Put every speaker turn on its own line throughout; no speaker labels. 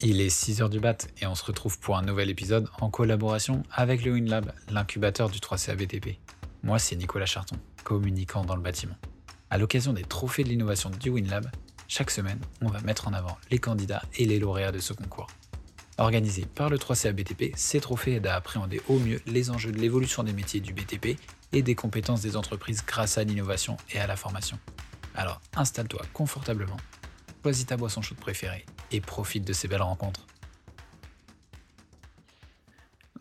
Il est 6h du bat et on se retrouve pour un nouvel épisode en collaboration avec le WinLab, l'incubateur du 3CA BTP. Moi, c'est Nicolas Charton, communicant dans le bâtiment. À l'occasion des trophées de l'innovation du WinLab, chaque semaine, on va mettre en avant les candidats et les lauréats de ce concours. Organisé par le 3CA BTP, ces trophées aident à appréhender au mieux les enjeux de l'évolution des métiers du BTP et des compétences des entreprises grâce à l'innovation et à la formation. Alors installe-toi confortablement, choisis ta boisson chaude préférée et profite de ces belles rencontres.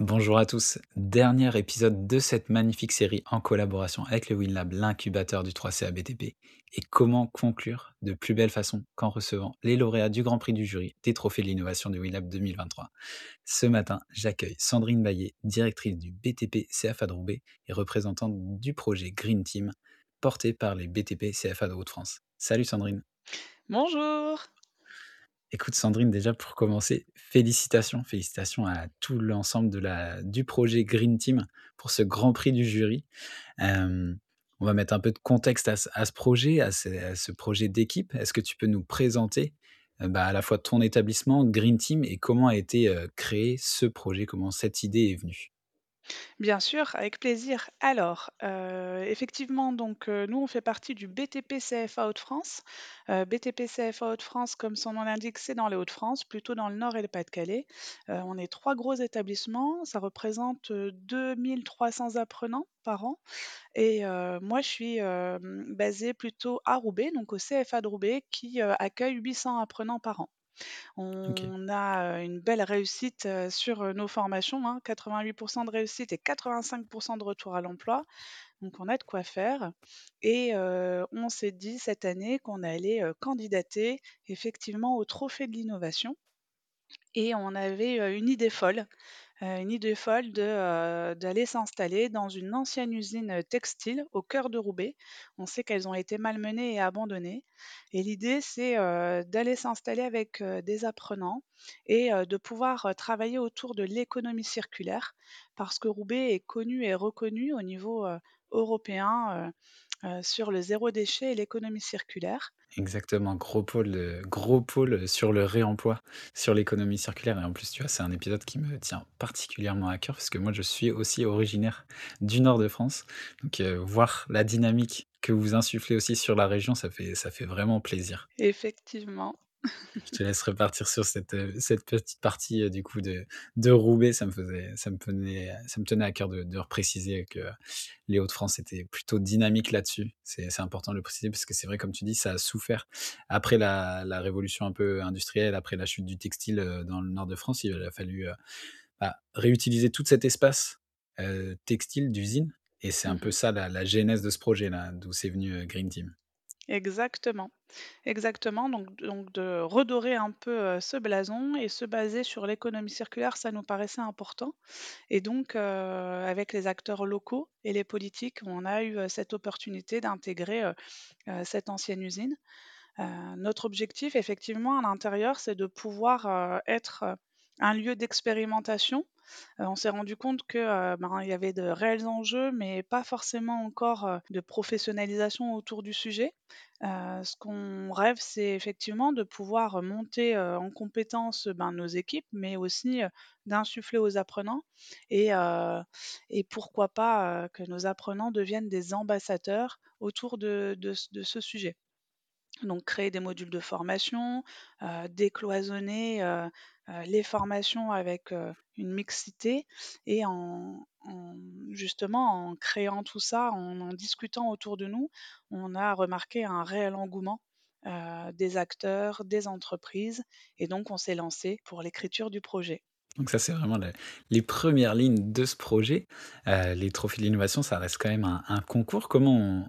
Bonjour à tous, dernier épisode de cette magnifique série en collaboration avec le WinLab, l'incubateur du 3CA BTP. Et comment conclure de plus belle façon qu'en recevant les lauréats du Grand Prix du jury des trophées de l'innovation du WinLab 2023. Ce matin, j'accueille Sandrine Baillet, directrice du BTP CFA de Roubaix et représentante du projet Green Team porté par les BTP CFA de Haute-France. Salut Sandrine.
Bonjour.
Écoute Sandrine, déjà pour commencer, félicitations, félicitations à tout l'ensemble de la, du projet Green Team pour ce Grand Prix du jury. On va mettre un peu de contexte à, à ce projet, à ce, à ce projet d'équipe. Est-ce que tu peux nous présenter euh, bah, à la fois ton établissement, Green Team, et comment a été euh, créé ce projet, comment cette idée est venue?
Bien sûr, avec plaisir. Alors, heu, effectivement, donc, heu, nous, on fait partie du BTP CFA Hauts-de-France. Heu, BTP CFA Hauts-de-France, comme son nom l'indique, c'est dans les Hauts-de-France, plutôt dans le Nord et le Pas-de-Calais. On est 3 gros établissements, ça représente, heu, 2 300 apprenants par an et moi, je suis, basée plutôt à Roubaix, donc au CFA de Roubaix qui, accueille 800 apprenants par an. On a, une belle réussite, sur, nos formations, hein, 88% de réussite et 85% de retour à l'emploi, donc on a de quoi faire et on s'est dit cette année qu'on allait, candidater effectivement au trophée de l'innovation et on avait, une idée folle, une idée folle heu, d'aller s'installer dans une ancienne usine, textile au cœur de Roubaix. On sait qu'elles ont été malmenées et abandonnées et l'idée c'est, heu, d'aller s'installer avec, des apprenants et de pouvoir, travailler autour de l'économie circulaire parce que Roubaix est connu et reconnu au niveau, européen, heu, sur le zéro déchet et l'économie circulaire.
Exactement, gros pôle, gros pôle sur le réemploi, sur l'économie circulaire et en plus, tu vois, c'est un épisode qui me tient particulièrement à cœur parce que moi, je suis aussi originaire du nord de France. Donc, heu, voir la dynamique que vous insufflez aussi sur la région, ça fait ça fait vraiment plaisir.
Effectivement.
Je te laisse repartir sur cette, cette petite partie, heu, du coup de de Roubaix. Ça me faisait ça me tenait ça me tenait à cœur de de repréciser que les Hauts-de-France étaient plutôt dynamiques là-dessus. C'est important de le préciser parce que c'est vrai, comme tu dis, ça a souffert après la la révolution un peu industrielle, après la chute du textile, heu, dans le nord de France. Il a fallu, bah, réutiliser tout cet espace, textile d'usine et c'est un peu
Mmh
ça la la genèse de ce projet-là, d'où c'est venu, Green Team.
Exactement, exactement, donc de redorer un peu, ce blason et se baser sur l'économie circulaire, ça nous paraissait important et donc avec les acteurs locaux et les politiques, on a eu, cette opportunité d'intégrer, cette ancienne usine. Notre objectif effectivement à l'intérieur, c'est de pouvoir, être, un lieu d'expérimentation. Heu, on s'est rendu compte que, heu, ben, y avait de réels enjeux, mais pas forcément encore, heu, de professionnalisation autour du sujet. Ce qu'on rêve, c'est effectivement de pouvoir, monter, en compétence, ben, nos équipes, mais aussi, d'insuffler aux apprenants et pourquoi pas, que nos apprenants deviennent des ambassadeurs autour de ce sujet. Donc créer des modules de formation, décloisonner, heu, les formations avec, heu, une mixité et en en justement, en créant tout ça, en en discutant autour de nous, on a remarqué un réel engouement, heu, des acteurs, des entreprises et donc on s'est lancé pour l'écriture du projet.
Donc ça, c'est vraiment le les premières lignes de ce projet. Heu, les trophées de l'innovation, ça reste quand même un concours. Comment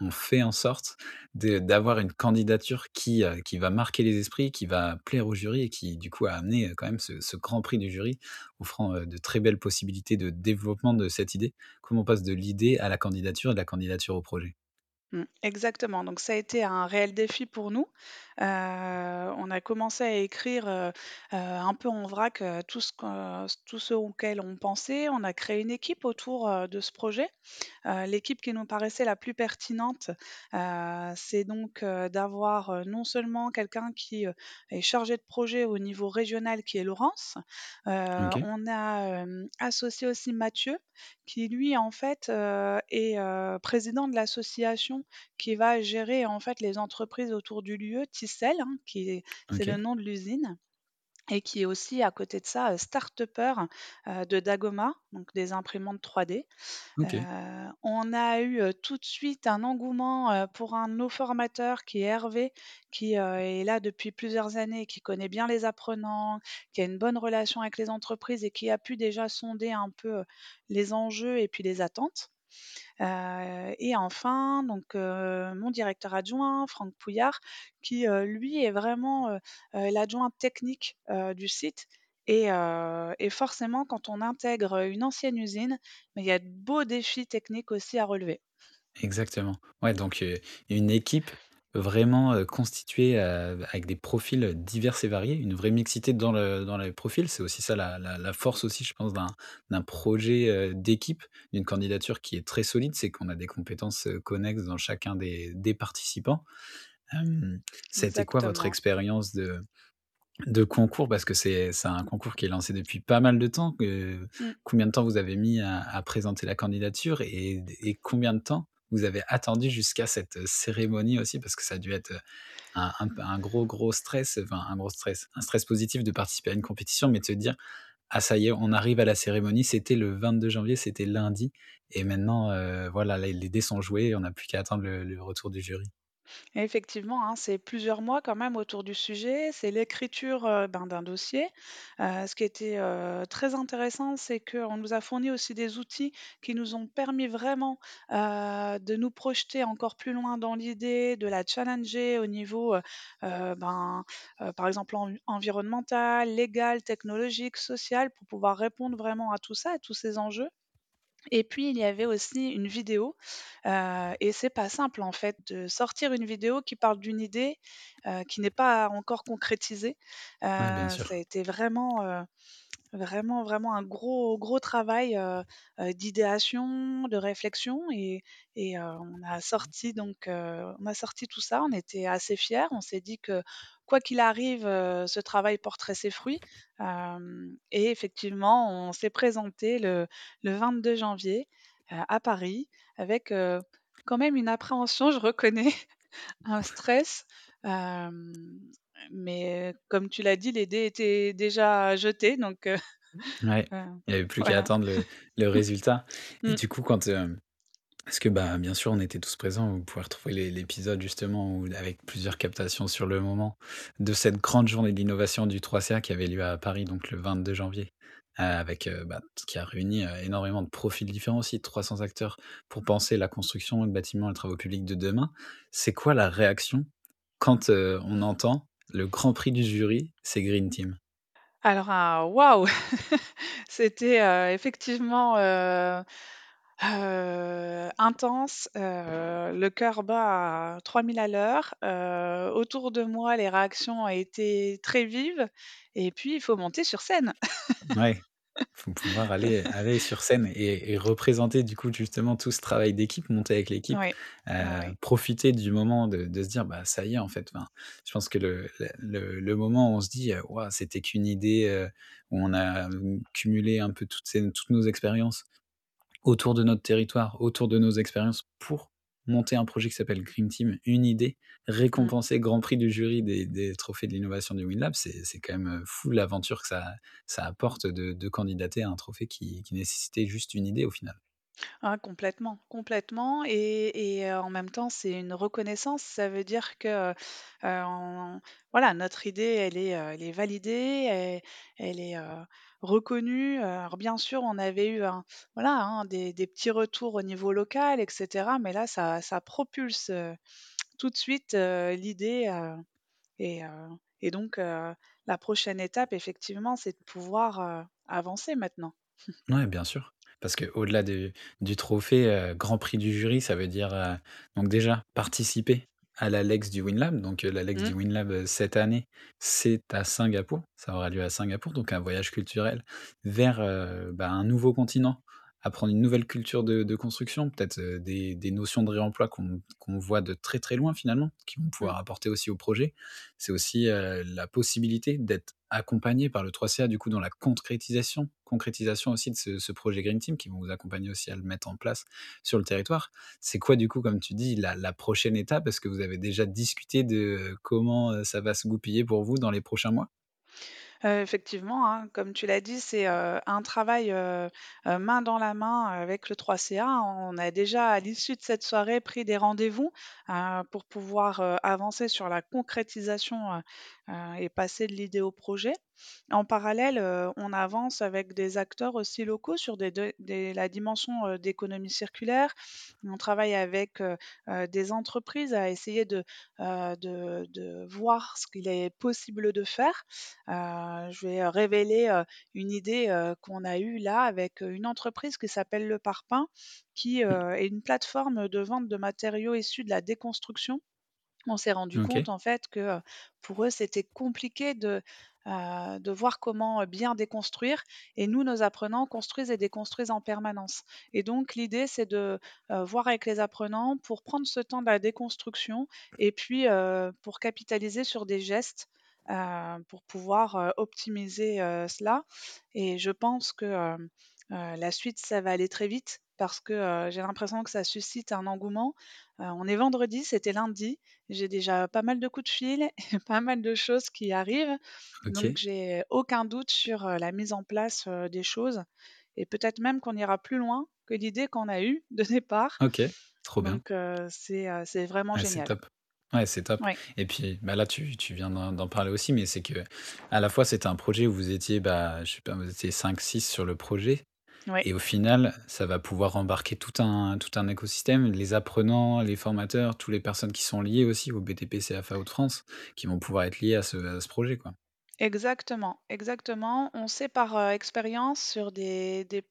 on fait en sorte d'avoir une candidature qui, heu, qui va marquer les esprits, qui va plaire au jury et qui, du coup, a amené, heu, quand même ce grand prix du jury, offrant, de très belles possibilités de développement de cette idée? Comment on passe de l'idée à la candidature et de la candidature au projet?
Mmh, exactement, donc ça a été un réel défi pour nous. Heu, on a commencé à écrire, heu heu, un peu en vrac, heu, tout ce tout ce auquel on pensait. On a créé une équipe autour, heu, de ce projet. Heu, l'équipe qui nous paraissait la plus pertinente, heu, c'est donc, heu, d'avoir, heu, non seulement quelqu'un qui, heu, est chargé de projet au niveau régional qui est Laurence. Heu,
OK.
on a, hem, associé aussi Mathieu qui lui en fait, heu, est, heu, président de l'association qui va gérer en fait les entreprises autour du lieu, Hein, qui est c'est le nom de l'usine et qui est aussi à côté de ça, start-upper, heu, de Dagoma, donc des imprimantes 3D. Heu,
OK.
on a eu, heu, tout de suite un engouement, heu, pour un de nos formateurs qui est Hervé, qui, est là depuis plusieurs années, qui connaît bien les apprenants, qui a une bonne relation avec les entreprises et qui a pu déjà sonder un peu, les enjeux et puis les attentes. Heu et enfin donc heu, mon directeur adjoint, Franck Pouillard, qui, heu, lui est vraiment, l'adjoint technique, du site et forcément quand on intègre, une ancienne usine, il y a de beaux défis techniques aussi à relever.
Exactement. Ouais, donc une équipe vraiment, heu, constituée, heu, avec des profils, divers et variés, une vraie mixité dans le dans les profils. C'est aussi ça la la la force aussi, je pense, d'un projet, heu, d'équipe, d'une candidature qui est très solide, c'est qu'on a des compétences, connexes dans chacun des des participants. Été quoi votre expérience de de concours? Parce que c'est un concours qui est lancé depuis pas mal de temps,
Mmh.
combien de temps vous avez mis à à présenter la candidature et et combien de temps vous avez attendu jusqu'à cette, heu, cérémonie aussi? Parce que ça a dû être, heu, un gros, gros stress, un gros stress, un stress positif de participer à une compétition, mais de se dire: «Ah ça y est, on arrive à la cérémonie». C'était le 22 janvier, c'était lundi et maintenant, heu, voilà, les dés sont joués, on n'a plus qu'à attendre le retour du jury.
Effectivement, hein, c'est plusieurs mois quand même autour du sujet. C'est l'écriture euh, ben, d'un dossier. Euh, ce qui était euh, très intéressant, c'est qu'on nous a fourni aussi des outils qui nous ont permis vraiment de nous projeter encore plus loin dans l'idée, de la challenger au niveau, ben, par exemple, en- environnemental, légal, technologique, social, pour pouvoir répondre vraiment à tout ça, à tous ces enjeux. Et puis, il y avait aussi une vidéo, heu et c'est pas simple, en fait, de sortir une vidéo qui parle d'une idée, heu, qui n'est pas encore concrétisée.
Ouais, bien
ça a été vraiment, vraiment, vraiment un gros, gros travail, heu heu, d'idéation, de réflexion et heu, on a sorti donc on a sorti tout ça. On était assez fiers. On s'est dit que, quoi qu'il arrive, ce travail porterait ses fruits. Et effectivement, on s'est présenté le le 22 janvier, à Paris avec, quand même une appréhension, je reconnais, un stress, mais comme tu l'as dit, les dés étaient déjà jetés donc
Ouais,
heu,
il y avait plus qu'à
voilà.
attendre le le résultat et
Mmh.
du coup quand, hem Parce que, bah, bien sûr, on était tous présents. Vous pouvez retrouver l'é l'épisode justement où avec plusieurs captations sur le moment de cette grande journée de l'innovation du 3CA qui avait lieu à Paris, donc le 22 janvier, avec, bah, qui a réuni, énormément de profils différents aussi, 300 acteurs pour penser la construction, le bâtiment, les travaux publics de demain. C'est quoi la réaction quand, on entend le grand prix du jury, c'est Green Team?
Alors, waouh! C'était, heu, effectivement, heu heu, intense, le cœur bat à 3000 à l'heure. Heu, autour de moi, les réactions ont été très vives et puis il faut monter sur scène.
Ouais. Faut pouvoir aller aller sur scène et et représenter du coup justement tout ce travail d'équipe, monter avec l'équipe, heu,
oui.
profiter du moment de de se dire: «Bah, ça y est en fait». Enfin, je pense que le le moment où on se dit, heu: «Waouh, c'était qu'une idée», heu, où on a, cumulé un peu toutes ces toutes nos expériences autour de notre territoire, autour de nos expériences pour monter un projet qui s'appelle Green Team, une idée,
Mmh.
récompensé grand prix du jury des des trophées de l'innovation du WinLab. C'est c'est quand même, heu, fou l'aventure que ça ça apporte de de candidater à un trophée qui qui nécessitait juste une idée au final.
Ah complètement, complètement et en même temps, c'est une reconnaissance. Ça veut dire que, voilà, notre idée, elle est, validée, elle est, reconnue. Alors bien sûr, on avait eu voilà, hein, des petits retours au niveau local et cetera, mais là, ça propulse, tout de suite, l'idée, et donc la prochaine étape, effectivement, c'est de pouvoir, avancer maintenant.
Ouais, bien sûr, parce qu'au delà du du trophée, heu, grand prix du jury, ça veut dire, heu, donc déjà participer à l'Alex du WinLab. Donc, heu, l'Alex
Mmh.
du WinLab, heu, cette année, c'est à Singapour. Ça aura lieu à Singapour, donc un voyage culturel vers, bah, un nouveau continent, apprendre une nouvelle culture de de construction, peut-être, des des notions de réemploi qu'on voit de très, très loin finalement, qui vont
Mmh.
pouvoir apporter aussi au projet. C'est aussi, la possibilité d'être accompagné par le 3CA du coup dans la concrétisation concrétisation aussi de ce projet Green Team qui vont vous accompagner aussi à le mettre en place sur le territoire. C'est quoi du coup, comme tu dis, la la prochaine étape? Est-ce que vous avez déjà discuté de comment, heu, ça va se goupiller pour vous dans les prochains mois?
Heu, effectivement, hein, comme tu l'as dit, c'est, heu, un travail, heu, main dans la main avec le 3CA. On a déjà, à l'issue de cette soirée, pris des rendez-vous, pour pouvoir, avancer sur la concrétisation, et passer de l'idée au projet. En parallèle, heu, on avance avec des acteurs aussi locaux sur des de des la dimension, heu, d'économie circulaire. On travaille avec, heu heu, des entreprises à essayer de, heu, de de voir ce qu'il est possible de faire. Heu, je vais révéler, heu, une idée, heu, qu'on a eue là avec, une entreprise qui s'appelle Le Parpaing, qui, heu, est une plateforme de vente de matériaux issus de la déconstruction. On s'est rendu compte
OK.
en fait que, heu, pour eux, c'était compliqué de, heu, de voir comment, heu, bien déconstruire et nous, nos apprenants construisent et déconstruisent en permanence. Et donc l'idée, c'est de, heu, voir avec les apprenants pour prendre ce temps de la déconstruction et puis, pour capitaliser sur des gestes, pour pouvoir, optimiser, cela. Et je pense que, la suite, ça va aller très vite parce que, j'ai l'impression que ça suscite un engouement. On est vendredi, c'était lundi. J'ai déjà pas mal de coups de fil et pas mal de choses qui arrivent, donc j'ai aucun doute sur, la mise en place, des choses et peut-être même qu'on ira plus loin que l'idée qu'on a eue de départ,
OK. Trop bien.
donc c'est, c'est vraiment
Ouais, c'est
génial.
top. Ouais, c'est top et puis, bah, là, tu tu viens d'en parler aussi, mais c'est que à la fois, c'était un projet où vous étiez, bah, je sais pas, vous étiez cinq six sur le projet et au final, ça va pouvoir embarquer tout un tout un écosystème, les apprenants, les formateurs, toutes les personnes qui sont liées aussi au BTP CFA Hauts-de-France, qui vont pouvoir être liées à ce à ce projet, quoi.
Exactement, exactement. On sait par, heu, expérience sur des des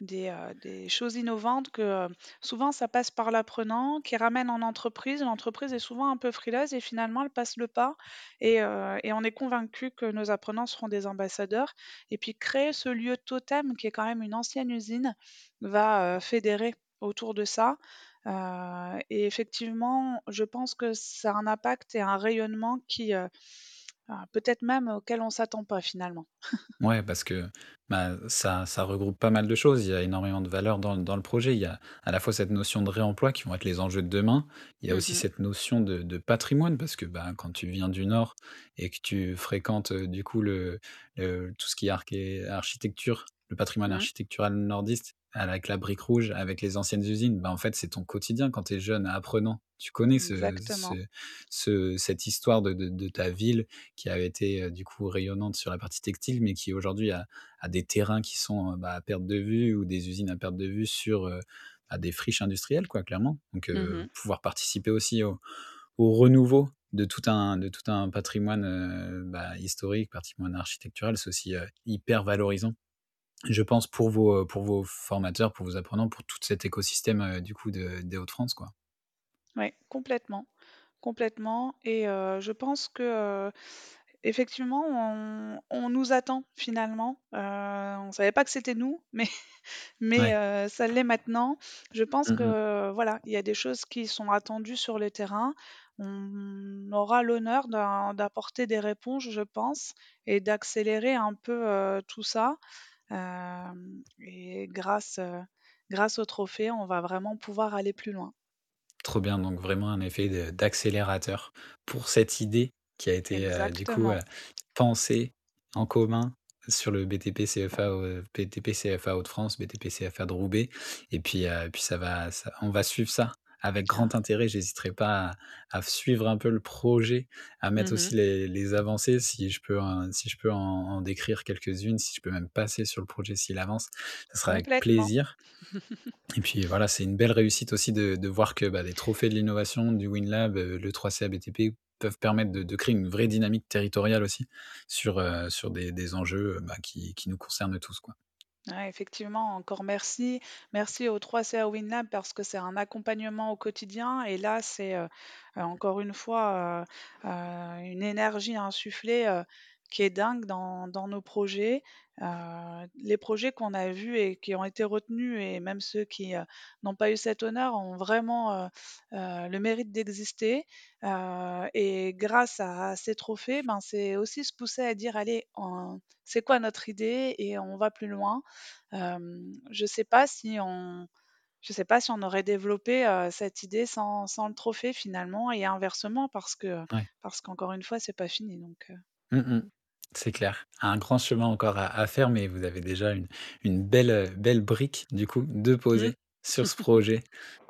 des, heu, des choses innovantes que, heu, souvent ça passe par l'apprenant qui ramène en entreprise. L'entreprise est souvent un peu frileuse et finalement elle passe le pas. Et heu et on est convaincu que nos apprenants seront des ambassadeurs. Et puis créer ce lieu totem qui est quand même une ancienne usine va, fédérer autour de ça, et effectivement, je pense que ça a un impact et un rayonnement qui, ah, peut-être même auquel on s'attend pas finalement.
Ouais, parce que, bah, ça ça regroupe pas mal de choses. Il y a énormément de valeurs dans dans le projet. Il y a à la fois cette notion de réemploi qui vont être les enjeux de demain. Il y a aussi
Mmh
cette notion de de patrimoine parce que, bah, quand tu viens du Nord et que tu fréquentes, heu, du coup le le tout ce qui est arché architecture, le patrimoine
Mmh.
architectural nordiste avec la brique rouge, avec les anciennes usines, bah, en fait, c'est ton quotidien quand tu es jeune apprenant. Tu connais ce ce
Exactement.
ce cette histoire de de de ta ville qui avait été, heu, du coup rayonnante sur la partie textile, mais qui aujourd'hui a a des terrains qui sont, heu, bah, à perte de vue ou des usines à perte de vue sur, heu, bah, des friches industrielles quoi, clairement. Donc,
Mmh
pouvoir participer aussi au au renouveau de tout un de tout un patrimoine, bah, historique, patrimoine architectural, c'est aussi, hyper valorisant. Je pense pour vos, heu, pour vos formateurs, pour vos apprenants, pour tout cet écosystème, heu, du coup de des Hauts-de-France.
Ouais, complètement, complètement et heu, je pense que, effectivement on on nous attend finalement. On savait pas que c'était nous, mais mais
Ouais.
ça l'est maintenant. Je pense
Mmh mh.
que, voilà, il y a des choses qui sont attendues sur le terrain. On aura l'honneur d'apporter des réponses, je pense et d'accélérer un peu, tout ça. Et grâce, grâce au trophée, on va vraiment pouvoir aller plus loin.
Trop bien, donc vraiment un effet d'accélérateur pour cette idée qui a été, du coup, pensée en commun sur le BTP CFA, heu, BTP CFA Hauts-de-France, BTP CFA de Roubaix. Et puis, puis ça va ça on va suivre ça avec grand intérêt. J'hésiterai pas à à suivre un peu le projet, à mettre
Mmh
aussi les les avancées si je peux en si je peux en en décrire quelques-unes, si je peux même passer sur le projet s'il avance, ça sera avec plaisir. Et puis voilà, c'est une belle réussite aussi de de voir que, bah, les trophées de l'innovation du WinLab, heu, le 3CA BTP peuvent permettre de de créer une vraie dynamique territoriale aussi sur, heu, sur des des enjeux, bah, qui qui nous concernent tous, quoi.
Effectivement, encore merci. Merci aux 3CA WinLab parce que c'est un accompagnement au quotidien et là, c'est, heu heu, encore une fois, heu, une énergie insufflée, qui est dingue dans dans nos projets. Heu, les projets qu'on a vus et qui ont été retenus et même ceux qui, heu, n'ont pas eu cet honneur ont vraiment, heu, le mérite d'exister. Et grâce à ces trophées, ben, c'est aussi se pousser à dire: «Allez, on c'est quoi notre idée?» et on va plus loin. Je sais pas si on je sais pas si on aurait développé, cette idée sans sans le trophée finalement et inversement parce que
Ouais.
parce qu'encore une fois, c'est pas fini donc
Mmh mh. C'est clair. Un grand chemin encore à à faire, mais vous avez déjà une une belle, heu, belle brique du coup de
mmh.
poser sur ce projet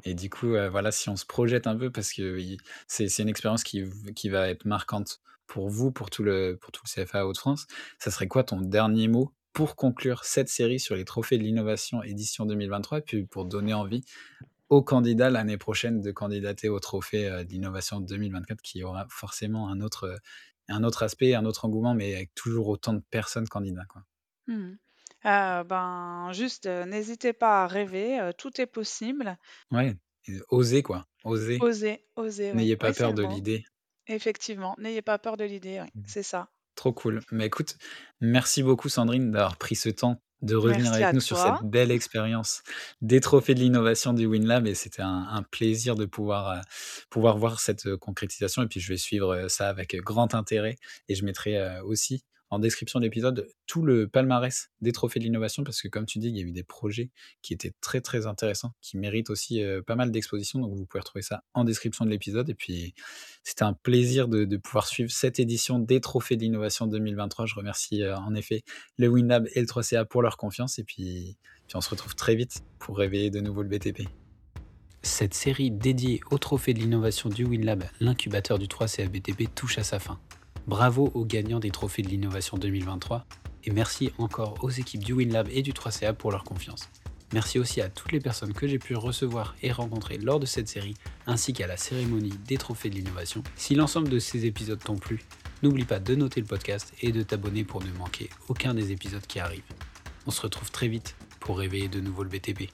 et du coup, heu, voilà, si on se projette un peu parce que c'est c'est une expérience qui v qui va être marquante pour vous, pour tout le pour tout le CFA Hauts-de-France. Ça serait quoi ton dernier mot pour conclure cette série sur les trophées de l'innovation édition 2023 et puis pour donner envie aux candidats l'année prochaine de candidater au trophée, heu, de l'innovation 2024 qui aura forcément un autre, heu, un autre aspect, un autre engouement, mais avec toujours autant de personnes candidats, quoi.
Mmh Heu, ben, juste, heu, n'hésitez pas à rêver, heu, tout est possible.
Ouais, et oser quoi.
Osez, osez, oui.
N'ayez pas peur de l'idée.
Effectivement, n'ayez pas peur de l'idée,
Mmh.
c'est ça.
Trop cool. Mais écoute, merci beaucoup Sandrine d'avoir pris ce temps de revenir
Merci
avec
à
nous sur cette
toi.
belle expérience des trophées de l'innovation du WinLab et c'était un un plaisir de pouvoir, heu, pouvoir voir cette, heu, concrétisation et puis je vais suivre, heu, ça avec, grand intérêt et je mettrai, aussi en description de l'épisode tout le palmarès des trophées de l'innovation parce que comme tu dis, il y a eu des projets qui étaient très, très intéressants, qui méritent aussi, heu, pas mal d'exposition donc vous pouvez retrouver ça en description de l'épisode et puis c'était un plaisir de pouvoir suivre cette édition des Trophées de l'innovation 2023. Je remercie, heu, en effet le WinLab et le 3CA pour leur confiance et puis puis on se retrouve très vite pour réveiller de nouveau le BTP. Cette série dédiée au Trophée de l'innovation du WinLab, l'incubateur du 3CA BTP, touche à sa fin. Bravo aux gagnants des Trophées de l'innovation 2023 et merci encore aux équipes du WinLab et du 3CA pour leur confiance. Merci aussi à toutes les personnes que j'ai pu recevoir et rencontrer lors de cette série, ainsi qu'à la cérémonie des trophées de l'innovation. Si l'ensemble de ces épisodes t'ont plu, n'oublie pas de noter le podcast et de t'abonner pour ne manquer aucun des épisodes qui arrivent. On se retrouve très vite pour réveiller de nouveau le BTP.